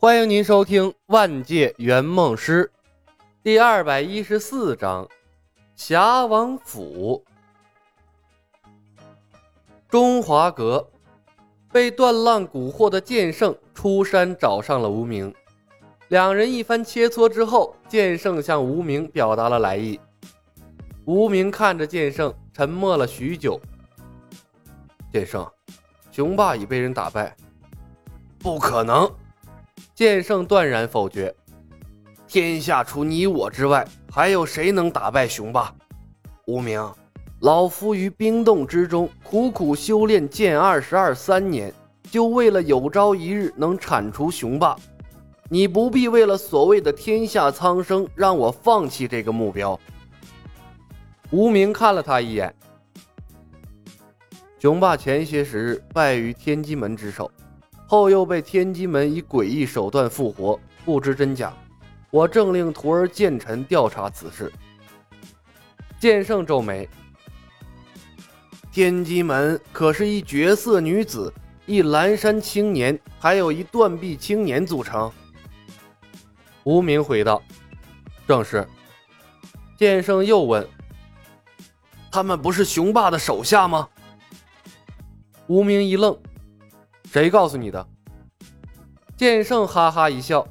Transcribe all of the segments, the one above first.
欢迎您收听《万界圆梦师》第二百一十四章《侠王府》。中华阁被段浪蛊惑的剑圣出山找上了无名，两人一番切磋之后，剑圣向无名表达了来意。无名看着剑圣，沉默了许久。剑圣，雄霸已被人打败，不可能。剑圣断然否决：“天下除你我之外，还有谁能打败雄霸？无名，老夫于冰洞之中苦苦修炼剑二十二三年，就为了有朝一日能铲除雄霸。你不必为了所谓的天下苍生让我放弃这个目标。”无名看了他一眼：“雄霸前些时日败于天机门之手。”后又被天机门以诡异手段复活，不知真假。我正令徒儿剑臣调查此事。剑圣皱眉：天机门可是一绝色女子、一蓝山青年，还有一断臂青年组成？无名回道：“正是。”剑圣又问：“他们不是雄霸的手下吗？”无名一愣。谁告诉你的？剑圣哈哈一笑，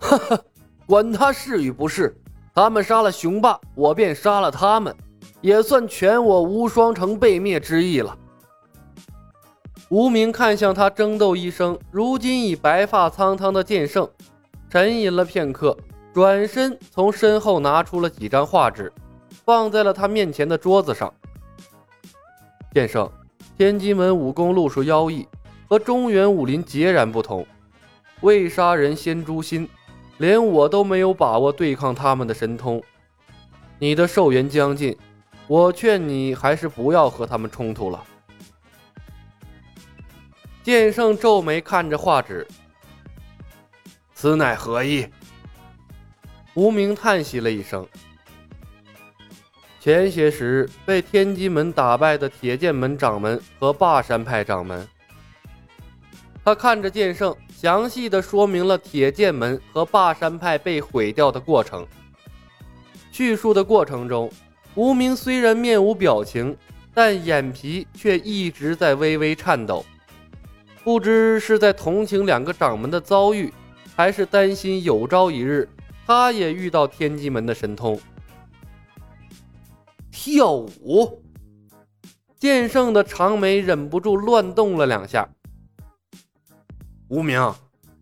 哈哈，管他是与不是，他们杀了雄霸，我便杀了他们，也算全我无双城被灭之意了。无名看向他争斗一生，如今已白发苍苍的剑圣，沉吟了片刻，转身从身后拿出了几张画纸，放在了他面前的桌子上。剑圣。天机门武功路数妖异，和中原武林截然不同。未杀人先诛心，连我都没有把握对抗他们的神通。你的寿元将近，我劝你还是不要和他们冲突了。剑圣皱眉看着画纸，此乃何意？无名叹息了一声。前些时日被天机门打败的铁剑门掌门和霸山派掌门，他看着剑圣，详细的说明了铁剑门和霸山派被毁掉的过程。叙述的过程中，无名虽然面无表情，但眼皮却一直在微微颤抖，不知是在同情两个掌门的遭遇，还是担心有朝一日他也遇到天机门的神通。跳舞，剑圣的长眉忍不住乱动了两下。无名，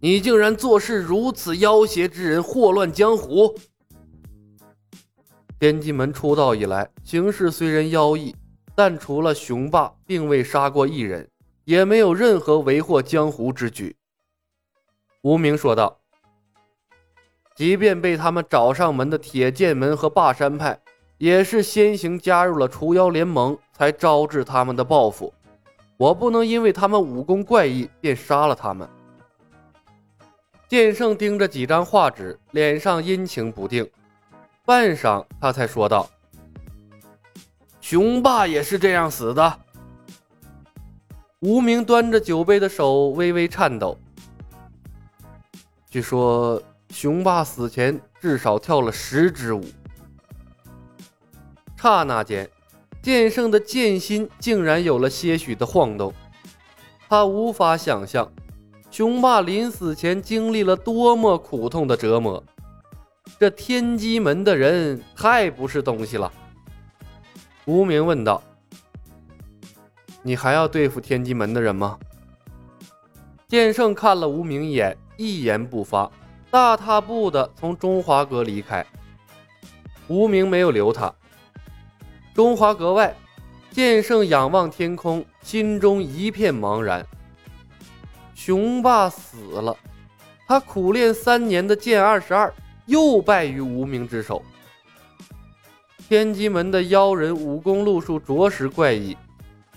你竟然做事如此妖邪之人，祸乱江湖。天机门出道以来，行事虽然妖异，但除了雄霸，并未杀过一人，也没有任何为祸江湖之举。无名说道：“即便被他们找上门的铁剑门和霸山派。”也是先行加入了除妖联盟，才招致他们的报复。我不能因为他们武功怪异便杀了他们。剑圣盯着几张画纸，脸上阴晴不定，半晌，他才说道：“雄霸也是这样死的。”无名端着酒杯的手微微颤抖。据说雄霸死前至少跳了十支舞。刹那间，剑圣的剑心竟然有了些许的晃动。他无法想象，雄霸临死前经历了多么苦痛的折磨。这天机门的人太不是东西了。无名问道：“你还要对付天机门的人吗？”剑圣看了无名一眼，一言不发，大踏步的从中华阁离开。无名没有留他。中华阁外，剑圣仰望天空，心中一片茫然。雄霸死了，他苦练三年的剑二十二又败于无名之手。天机门的妖人武功路数着实怪异，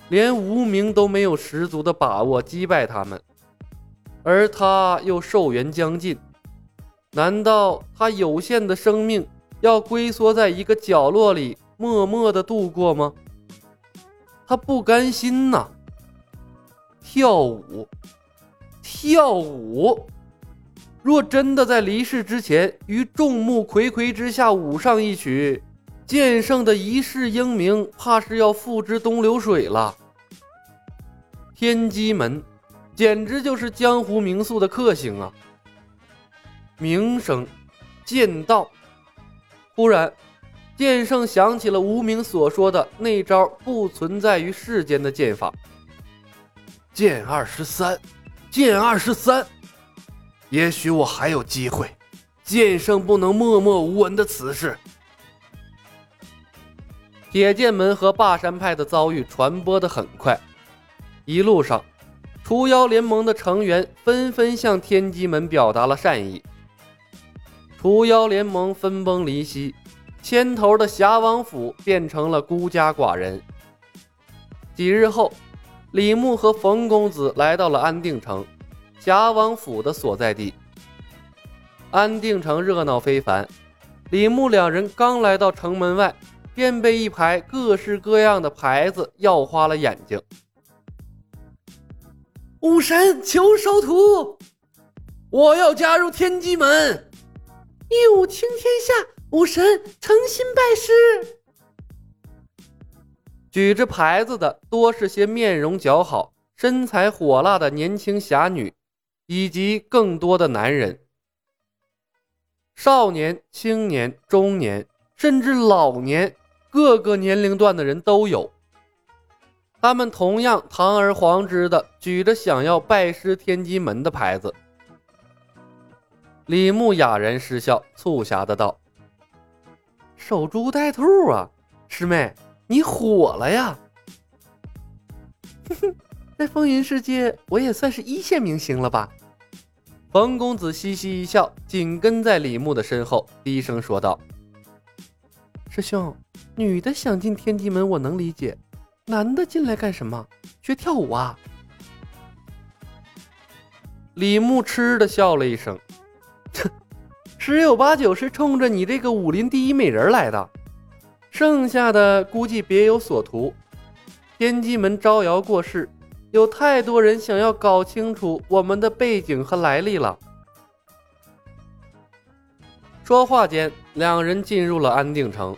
连无名都没有十足的把握击败他们，而他又寿元将近，难道他有限的生命要龟缩在一个角落里？默默的度过吗？他不甘心呐。跳舞，跳舞。若真的在离世之前于众目睽睽之下舞上一曲，剑圣的一世英名怕是要付之东流水了。天机门，简直就是江湖名宿的克星啊！名声，剑道。忽然，剑圣想起了无名所说的那招不存在于世间的剑法——剑二十三，剑二十三。也许我还有机会，剑圣不能默默无闻的此事。铁剑门和霸山派的遭遇传播的很快，一路上，除妖联盟的成员纷纷向天机门表达了善意。除妖联盟分崩离析，牵头的侠王府变成了孤家寡人。几日后，李牧和冯公子来到了安定城。侠王府的所在地，安定城热闹非凡。李牧两人刚来到城门外，便被一排各式各样的牌子耀花了眼睛。武神求收徒，我要加入天机门。义武倾天下，武神诚心拜师。举着牌子的多是些面容姣好、身材火辣的年轻侠女。以及更多的男人，少年、青年、中年，甚至老年，各个年龄段的人都有。他们同样堂而皇之的举着想要拜师天机门的牌子。李牧哑然失笑，促狭的道：“守株待兔啊，师妹，你火了呀！”哼哼，在风云世界，我也算是一线明星了吧？冯公子嘻嘻一笑，紧跟在李牧的身后，低声说道：“师兄，女的想进天机门，我能理解；男的进来干什么？学跳舞啊？”李牧嗤的笑了一声：“切，十有八九是冲着你这个武林第一美人来的，剩下的估计别有所图。天机门招摇过市。”有太多人想要搞清楚我们的背景和来历了。说话间，两人进入了安定城。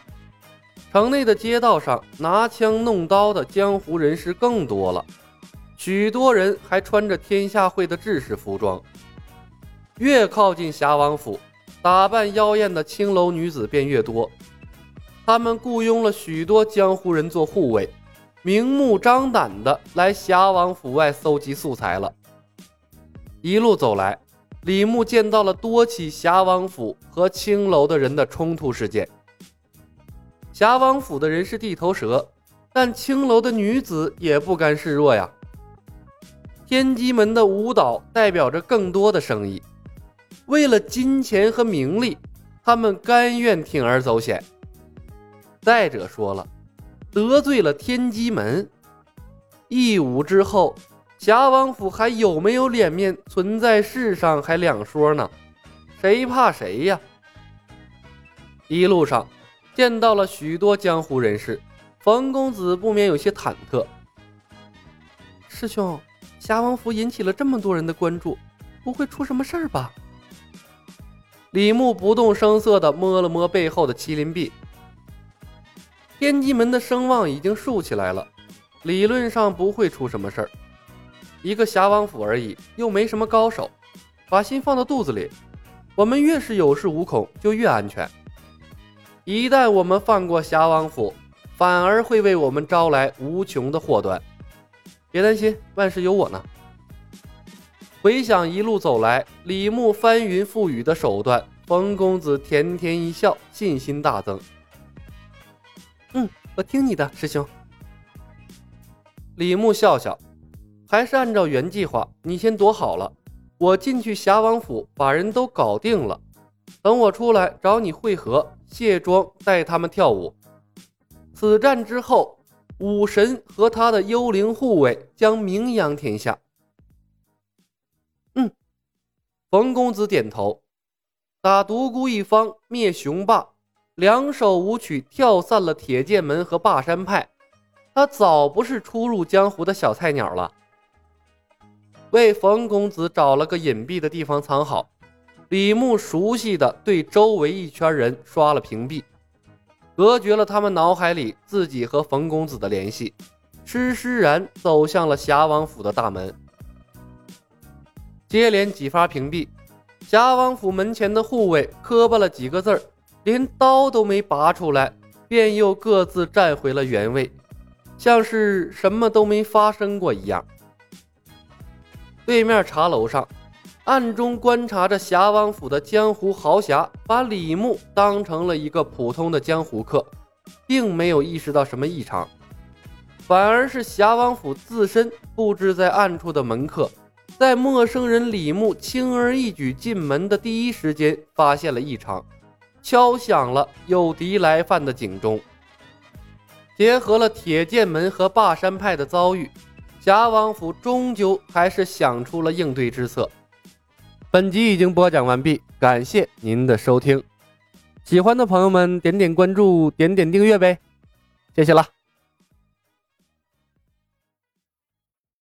城内的街道上，拿枪弄刀的江湖人士更多了，许多人还穿着天下会的制式服装。越靠近侠王府，打扮妖艳的青楼女子便越多。他们雇佣了许多江湖人做护卫。明目张胆的来侠王府外搜集素材了。一路走来，李牧见到了多起侠王府和青楼的人的冲突事件。侠王府的人是地头蛇，但青楼的女子也不甘示弱呀。天机门的舞蹈代表着更多的生意，为了金钱和名利，他们甘愿铤而走险。再者说了。得罪了天机门，一舞之后，侠王府还有没有脸面存在世上还两说呢？谁怕谁呀？一路上见到了许多江湖人士，冯公子不免有些忐忑。师兄，侠王府引起了这么多人的关注，不会出什么事儿吧？李牧不动声色地摸了摸背后的麒麟臂。天机门的声望已经竖起来了，理论上不会出什么事儿。一个侠王府而已，又没什么高手，把心放到肚子里。我们越是有恃无恐，就越安全。一旦我们放过侠王府，反而会为我们招来无穷的祸端。别担心，万事有我呢。回想一路走来，李牧翻云覆雨的手段，冯公子甜甜一笑，信心大增。嗯，我听你的，师兄。李牧笑笑，还是按照原计划，你先躲好了，我进去侠王府把人都搞定了，等我出来找你会合，卸妆带他们跳舞。此战之后，武神和他的幽灵护卫将名扬天下。冯公子点头，打独孤一方，灭雄霸。两首舞曲跳散了铁剑门和霸山派，他早不是初入江湖的小菜鸟了。为冯公子找了个隐蔽的地方藏好。李牧熟悉的对周围一圈人刷了屏蔽，隔绝了他们脑海里自己和冯公子的联系。施施然走向了侠王府的大门，接连几发屏蔽，侠王府门前的护卫磕巴了几个字儿，连刀都没拔出来，便又各自站回了原位，像是什么都没发生过一样。对面茶楼上，暗中观察着侠王府的江湖豪侠，把李牧当成了一个普通的江湖客，并没有意识到什么异常，反而是侠王府自身布置在暗处的门客，在陌生人李牧轻而易举进门的第一时间发现了异常，敲响了有敌来犯的警钟。结合了铁剑门和霸山派的遭遇。侠王府终究还是想出了应对之策。本集已经播讲完毕，感谢您的收听。喜欢的朋友们点点关注，点点订阅呗，谢谢了。